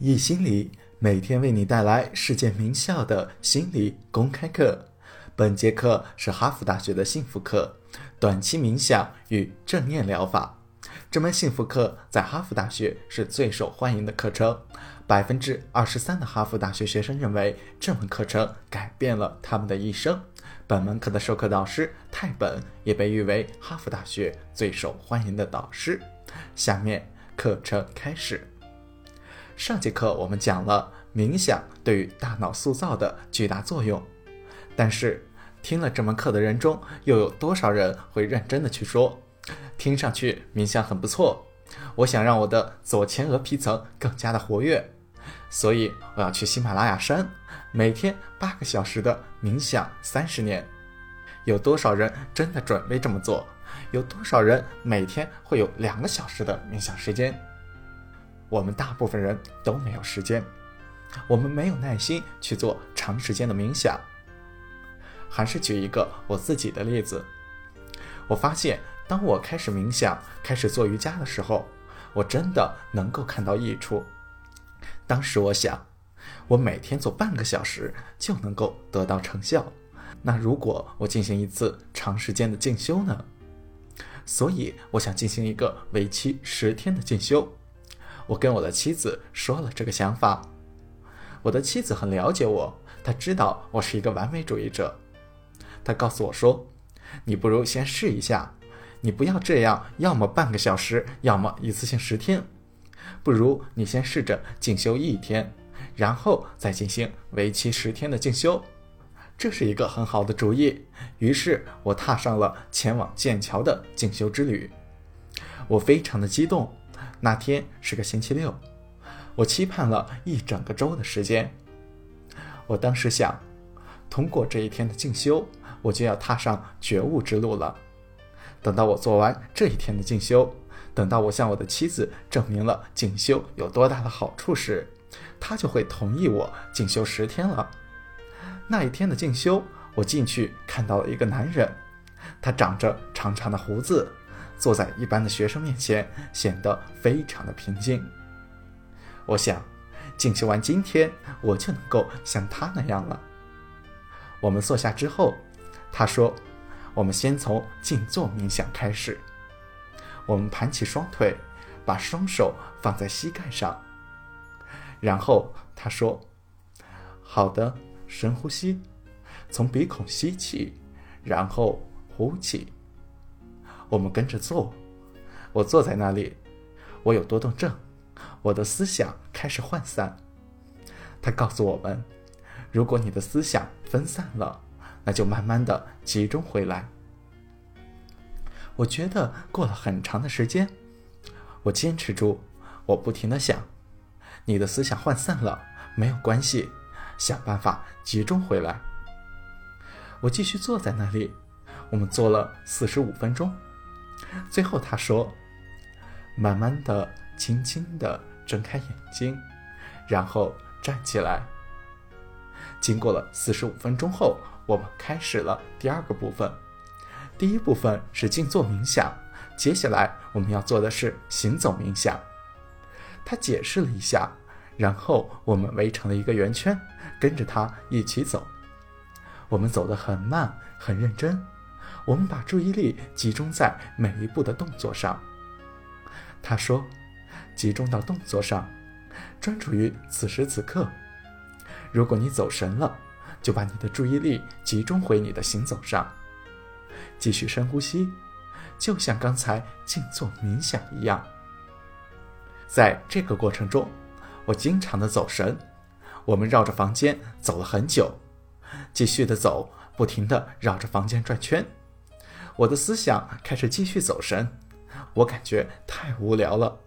易心理每天为你带来世界名校的心理公开课。本节课是哈佛大学的幸福课——短期冥想与正念疗法。这门幸福课在哈佛大学是最受欢迎的课程。百分之二十三的哈佛大学学生认为这门课程改变了他们的一生。本门课的授课导师泰本也被誉为哈佛大学最受欢迎的导师。下面课程开始。上节课我们讲了冥想对于大脑塑造的巨大作用，但是听了这门课的人中，又有多少人会认真的去说，听上去冥想很不错，我想让我的左前额皮层更加的活跃，所以我要去喜马拉雅山，每天八个小时的冥想三十年。有多少人真的准备这么做？有多少人每天会有两个小时的冥想时间？我们大部分人都没有时间，我们没有耐心去做长时间的冥想。还是举一个我自己的例子，我发现当我开始冥想、开始做瑜伽的时候，我真的能够看到益处。当时我想，我每天做半个小时就能够得到成效，那如果我进行一次长时间的进修呢？所以我想进行一个为期十天的进修。我跟我的妻子说了这个想法，我的妻子很了解我，她知道我是一个完美主义者。她告诉我说：“你不如先试一下，你不要这样，要么半个小时，要么一次性十天，不如你先试着进修一天，然后再进行为期十天的进修，这是一个很好的主意。”于是，我踏上了前往剑桥的进修之旅，我非常的激动。那天是个星期六，我期盼了一整个周的时间。我当时想，通过这一天的进修，我就要踏上觉悟之路了。等到我做完这一天的进修，等到我向我的妻子证明了进修有多大的好处时，她就会同意我进修十天了。那一天的进修，我进去看到了一个男人，他长着长长的胡子。坐在一般的学生面前，显得非常的平静。我想，进修完今天，我就能够像他那样了。我们坐下之后，他说：“我们先从静坐冥想开始。”我们盘起双腿，把双手放在膝盖上，然后他说：“好的，深呼吸，从鼻孔吸气，然后呼气。”我们跟着做，我坐在那里，我有多动症，我的思想开始涣散。他告诉我们，如果你的思想分散了，那就慢慢的集中回来。我觉得过了很长的时间，我坚持住，我不停的想，你的思想涣散了没有关系，想办法集中回来。我继续坐在那里，我们坐了四十五分钟。最后他说：“慢慢的，轻轻的睁开眼睛，然后站起来。”经过了四十五分钟后，我们开始了第二个部分。第一部分是静坐冥想，接下来我们要做的是行走冥想。他解释了一下，然后我们围成了一个圆圈，跟着他一起走。我们走得很慢，很认真。我们把注意力集中在每一步的动作上。他说：“集中到动作上，专注于此时此刻。如果你走神了，就把你的注意力集中回你的行走上，继续深呼吸，就像刚才静坐冥想一样。在这个过程中，我经常的走神。我们绕着房间走了很久，继续的走，不停的绕着房间转圈。”我的思想开始继续走神，我感觉太无聊了。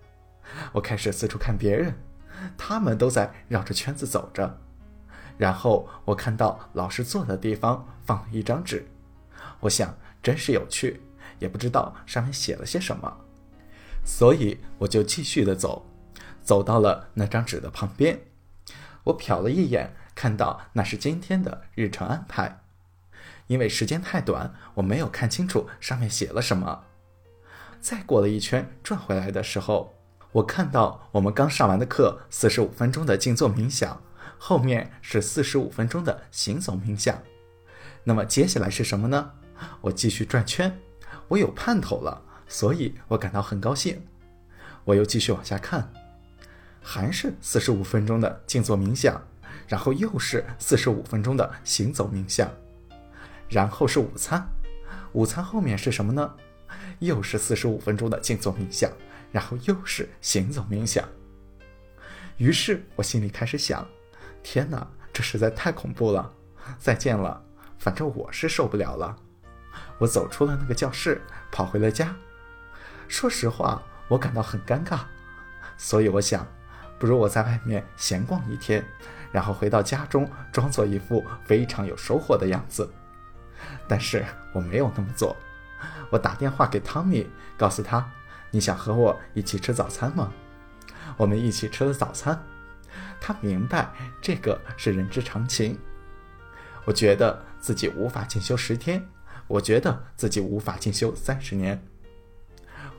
我开始四处看别人，他们都在绕着圈子走着。然后我看到老师坐的地方放了一张纸，我想真是有趣，也不知道上面写了些什么，所以我就继续的走，走到了那张纸的旁边。我瞟了一眼，看到那是今天的日程安排。因为时间太短，我没有看清楚上面写了什么。再过了一圈转回来的时候，我看到我们刚上完的课，四十五分钟的静坐冥想，后面是四十五分钟的行走冥想。那么接下来是什么呢？我继续转圈，我有盼头了，所以我感到很高兴。我又继续往下看，还是四十五分钟的静坐冥想，然后又是四十五分钟的行走冥想，然后是午餐。午餐后面是什么呢？又是四十五分钟的静坐冥想，然后又是行走冥想。于是我心里开始想：天哪，这实在太恐怖了！再见了，反正我是受不了了。我走出了那个教室，跑回了家。说实话，我感到很尴尬，所以我想，不如我在外面闲逛一天，然后回到家中，装作一副非常有收获的样子。但是我没有那么做。我打电话给汤米，告诉他：“你想和我一起吃早餐吗？”我们一起吃了早餐。他明白这个是人之常情。我觉得自己无法进修十天，我觉得自己无法进修三十年。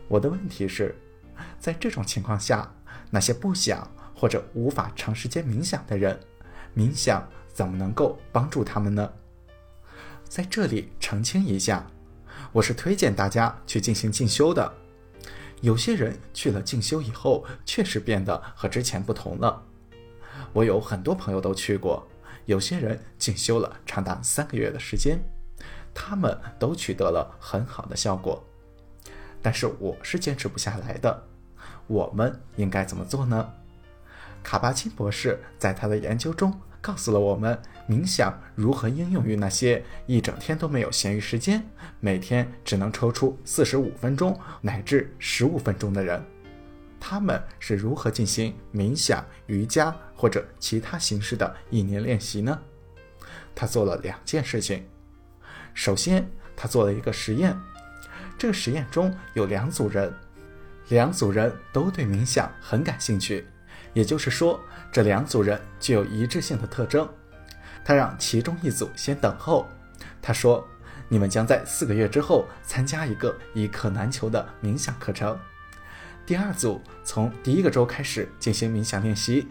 我的问题是，在这种情况下，那些不想或者无法长时间冥想的人，冥想怎么能够帮助他们呢？在这里澄清一下，我是推荐大家去进行进修的。有些人去了进修以后，确实变得和之前不同了。我有很多朋友都去过，有些人进修了长达三个月的时间，他们都取得了很好的效果。但是我是坚持不下来的。我们应该怎么做呢？卡巴金博士在他的研究中。告诉了我们冥想如何应用于那些一整天都没有闲余时间，每天只能抽出四十五分钟乃至十五分钟的人，他们是如何进行冥想、瑜伽或者其他形式的意念练习呢？他做了两件事情。首先，他做了一个实验，这个实验中有两组人，两组人都对冥想很感兴趣。也就是说，这两组人具有一致性的特征。他让其中一组先等候。他说：“你们将在四个月之后参加一个一课难求的冥想课程。第二组从第一个周开始进行冥想练习。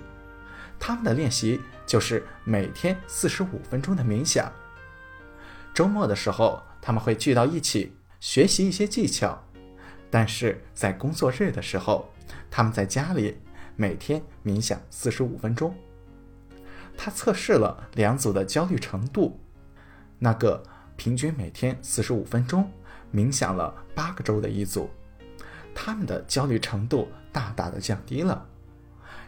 他们的练习就是每天四十五分钟的冥想。周末的时候，他们会聚到一起学习一些技巧。但是在工作日的时候，他们在家里。”每天冥想四十五分钟。他测试了两组的焦虑程度，那个平均每天四十五分钟冥想了八个周的一组，他们的焦虑程度大大的降低了。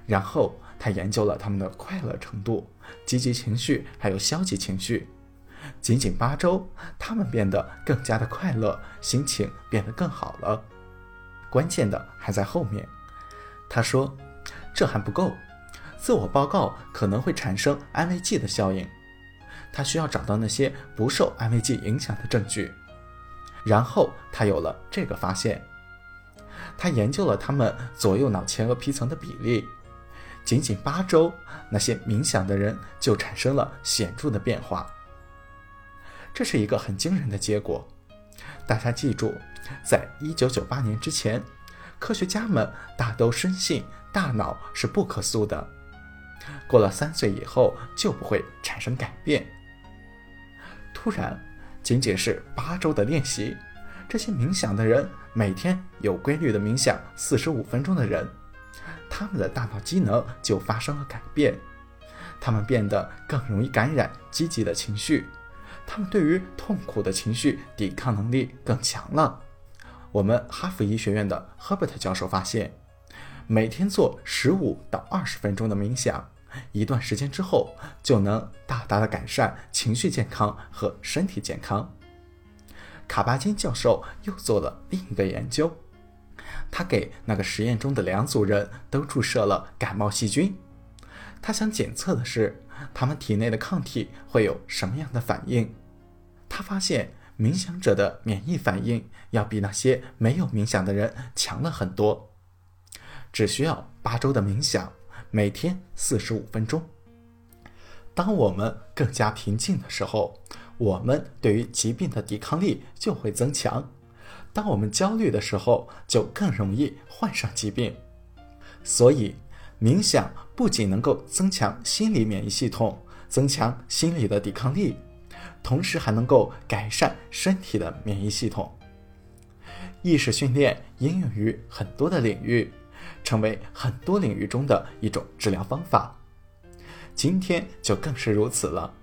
然后他研究了他们的快乐程度、积极情绪还有消极情绪。仅仅八周，他们变得更加的快乐，心情变得更好了。关键的还在后面，他说。这还不够，自我报告可能会产生安慰剂的效应。他需要找到那些不受安慰剂影响的证据。然后他有了这个发现，他研究了他们左右脑前额皮层的比例。仅仅八周，那些冥想的人就产生了显著的变化。这是一个很惊人的结果。大家记住，在一九九八年之前，科学家们大都深信。大脑是不可塑的，过了三岁以后就不会产生改变。突然，仅仅是八周的练习，这些冥想的人每天有规律的冥想四十五分钟的人，他们的大脑机能就发生了改变，他们变得更容易感染积极的情绪，他们对于痛苦的情绪抵抗能力更强了。我们哈佛医学院的 Herbert 教授发现。每天做十五到二十分钟的冥想，一段时间之后就能大大的改善情绪健康和身体健康。卡巴金教授又做了另一个研究，他给那个实验中的两组人都注射了感冒细菌，他想检测的是他们体内的抗体会有什么样的反应。他发现冥想者的免疫反应要比那些没有冥想的人强了很多。只需要八周的冥想，每天四十五分钟。当我们更加平静的时候，我们对于疾病的抵抗力就会增强；当我们焦虑的时候，就更容易患上疾病。所以，冥想不仅能够增强心理免疫系统，增强心理的抵抗力，同时还能够改善身体的免疫系统。意识训练应用于很多的领域，成为很多领域中的一种治疗方法。今天就更是如此了。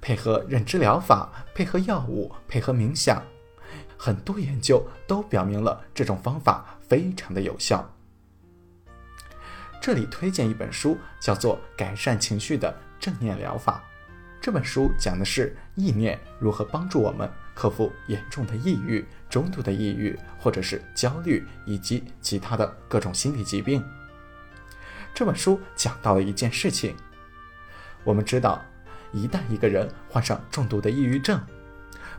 配合认知疗法，配合药物，配合冥想，很多研究都表明了这种方法非常的有效。这里推荐一本书，叫做《改善情绪的正念疗法》。这本书讲的是意念如何帮助我们克服严重的抑郁、中度的抑郁，或者是焦虑以及其他的各种心理疾病。这本书讲到了一件事情，我们知道，一旦一个人患上重度的抑郁症，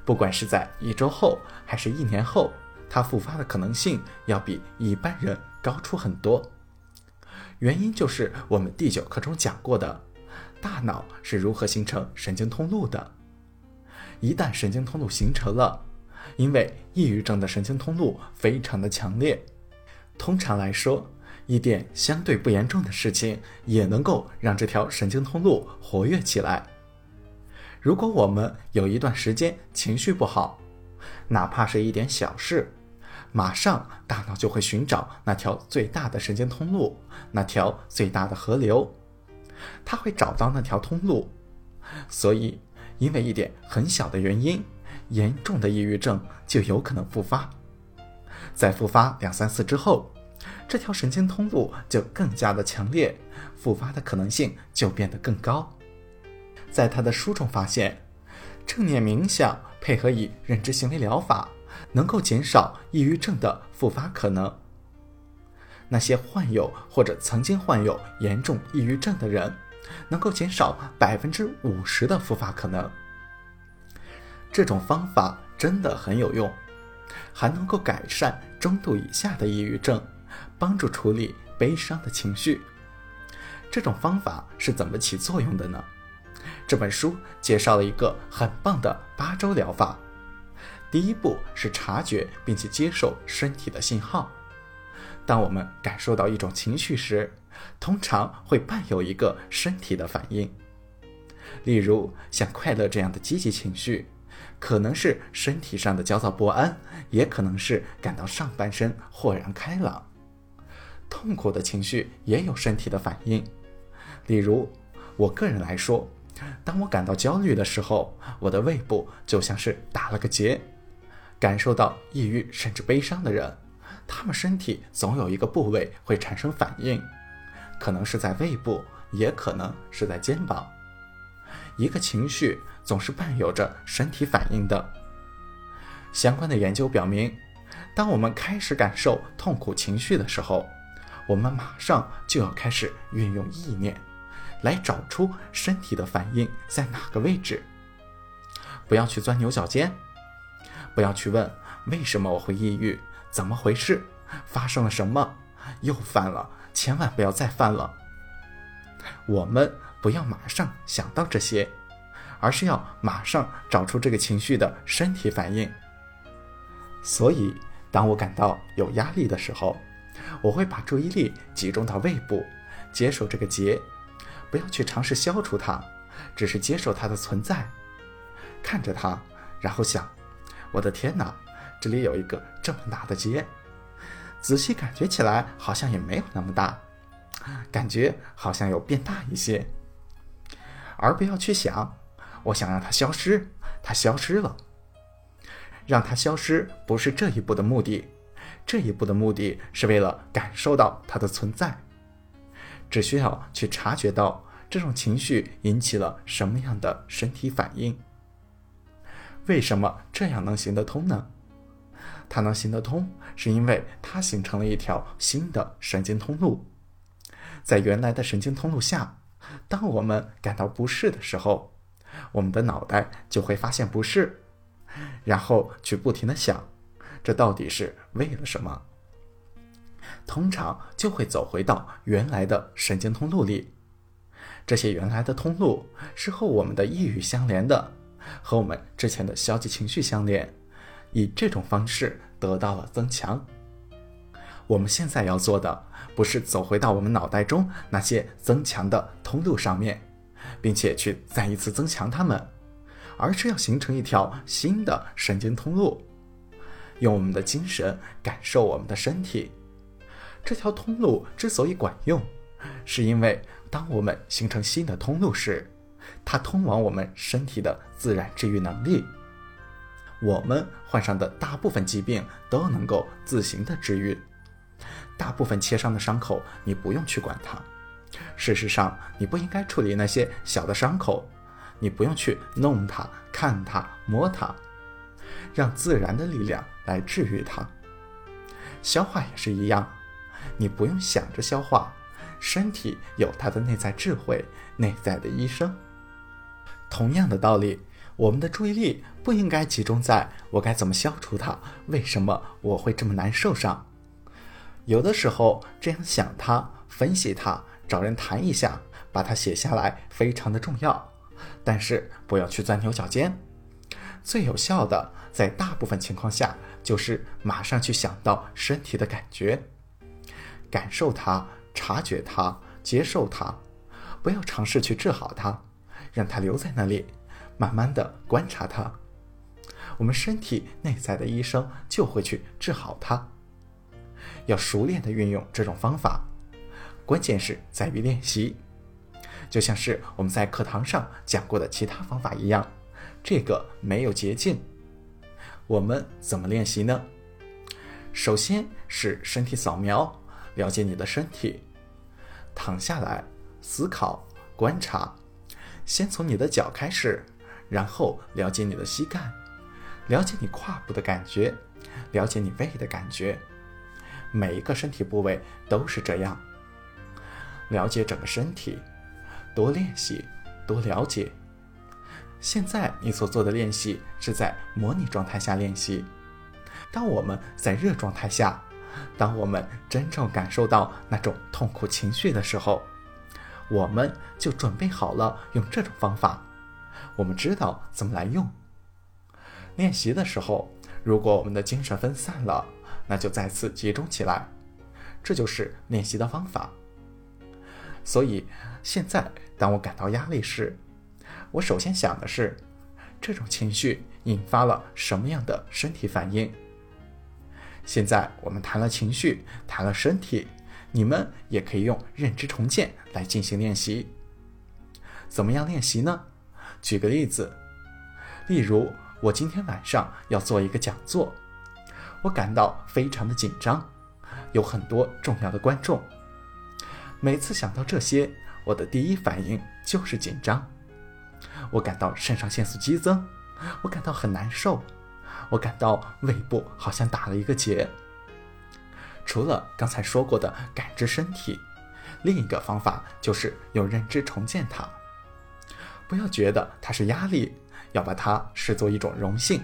不管是在一周后还是一年后，他复发的可能性要比一般人高出很多。原因就是我们第九课中讲过的。大脑是如何形成神经通路的？一旦神经通路形成了，因为抑郁症的神经通路非常的强烈，通常来说，一点相对不严重的事情也能够让这条神经通路活跃起来。如果我们有一段时间情绪不好，哪怕是一点小事，马上大脑就会寻找那条最大的神经通路，那条最大的河流。他会找到那条通路，所以因为一点很小的原因，严重的抑郁症就有可能复发。在复发两三次之后，这条神经通路就更加的强烈，复发的可能性就变得更高。在他的书中发现，正念冥想配合以认知行为疗法，能够减少抑郁症的复发可能。那些患有或者曾经患有严重抑郁症的人，能够减少百分之五十的复发可能。这种方法真的很有用，还能够改善中度以下的抑郁症，帮助处理悲伤的情绪。这种方法是怎么起作用的呢？这本书介绍了一个很棒的八周疗法。第一步是察觉并且接受身体的信号。当我们感受到一种情绪时，通常会伴有一个身体的反应。例如，像快乐这样的积极情绪，可能是身体上的焦躁不安，也可能是感到上半身豁然开朗。痛苦的情绪也有身体的反应。例如，我个人来说，当我感到焦虑的时候，我的胃部就像是打了个结。感受到抑郁甚至悲伤的人。他们身体总有一个部位会产生反应，可能是在胃部，也可能是在肩膀。一个情绪总是伴有着身体反应的。相关的研究表明，当我们开始感受痛苦情绪的时候，我们马上就要开始运用意念，来找出身体的反应在哪个位置。不要去钻牛角尖，不要去问为什么我会抑郁。怎么回事？发生了什么？又犯了？千万不要再犯了。我们不要马上想到这些，而是要马上找出这个情绪的身体反应。所以，当我感到有压力的时候，我会把注意力集中到胃部，接受这个结，不要去尝试消除它，只是接受它的存在，看着它，然后想：我的天哪！这里有一个这么大的结，仔细感觉起来好像也没有那么大，感觉好像有变大一些。而不要去想，我想让它消失，它消失了。让它消失不是这一步的目的，这一步的目的是为了感受到它的存在。只需要去察觉到这种情绪引起了什么样的身体反应。为什么这样能行得通呢？它能行得通，是因为它形成了一条新的神经通路。在原来的神经通路下，当我们感到不适的时候，我们的脑袋就会发现不适，然后去不停的想，这到底是为了什么？通常就会走回到原来的神经通路里。这些原来的通路是和我们的抑郁相连的，和我们之前的消极情绪相连。以这种方式得到了增强。我们现在要做的，不是走回到我们脑袋中那些增强的通路上面，并且去再一次增强它们，而是要形成一条新的神经通路，用我们的精神感受我们的身体。这条通路之所以管用，是因为当我们形成新的通路时，它通往我们身体的自然治愈能力。我们患上的大部分疾病都能够自行的治愈，大部分切伤的伤口你不用去管它。事实上，你不应该处理那些小的伤口，你不用去弄它、看它、摸它，让自然的力量来治愈它。消化也是一样，你不用想着消化，身体有它的内在智慧、内在的医生。同样的道理。我们的注意力不应该集中在我该怎么消除它，为什么我会这么难受上。有的时候这样想它、分析它、找人谈一下、把它写下来，非常的重要。但是不要去钻牛角尖。最有效的，在大部分情况下，就是马上去想到身体的感觉，感受它、察觉它、接受它，不要尝试去治好它，让它留在那里。慢慢的观察它，我们身体内在的医生就会去治好它。要熟练的运用这种方法，关键是在于练习。就像是我们在课堂上讲过的其他方法一样，这个没有捷径。我们怎么练习呢？首先是身体扫描，了解你的身体，躺下来思考观察，先从你的脚开始。然后了解你的膝盖，了解你胯部的感觉，了解你胃的感觉，每一个身体部位都是这样。了解整个身体，多练习，多了解。现在你所做的练习是在模拟状态下练习。当我们在热状态下，当我们真正感受到那种痛苦情绪的时候，我们就准备好了用这种方法。我们知道怎么来用。练习的时候，如果我们的精神分散了，那就再次集中起来，这就是练习的方法。所以现在，当我感到压力时，我首先想的是，这种情绪引发了什么样的身体反应。现在我们谈了情绪，谈了身体，你们也可以用认知重建来进行练习。怎么样练习呢？举个例子，例如我今天晚上要做一个讲座，我感到非常的紧张，有很多重要的观众。每次想到这些，我的第一反应就是紧张，我感到肾上腺素激增，我感到很难受，我感到胃部好像打了一个结。除了刚才说过的感知身体，另一个方法就是用认知重建它。不要觉得它是压力，要把它视作一种荣幸。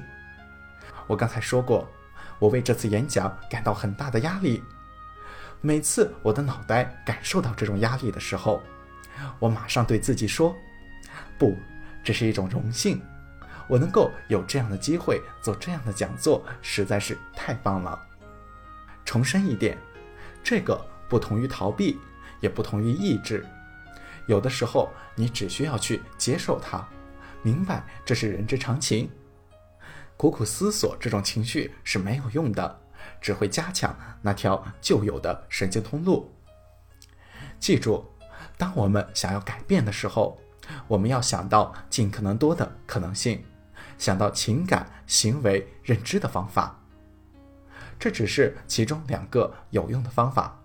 我刚才说过，我为这次演讲感到很大的压力。每次我的脑袋感受到这种压力的时候，我马上对自己说：“不，这是一种荣幸。我能够有这样的机会做这样的讲座，实在是太棒了。”重申一点，这个不同于逃避，也不同于抑制。有的时候，你只需要去接受它，明白这是人之常情。苦苦思索这种情绪是没有用的，只会加强那条旧有的神经通路。记住，当我们想要改变的时候，我们要想到尽可能多的可能性，想到情感、行为、认知的方法。这只是其中两个有用的方法。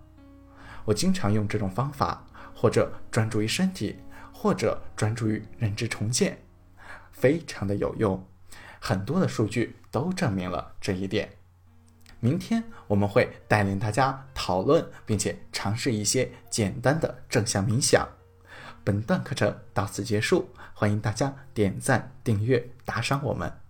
我经常用这种方法。或者专注于身体，或者专注于认知重建，非常的有用。很多的数据都证明了这一点。明天我们会带领大家讨论，并且尝试一些简单的正向冥想。本段课程到此结束，欢迎大家点赞、订阅、打赏我们。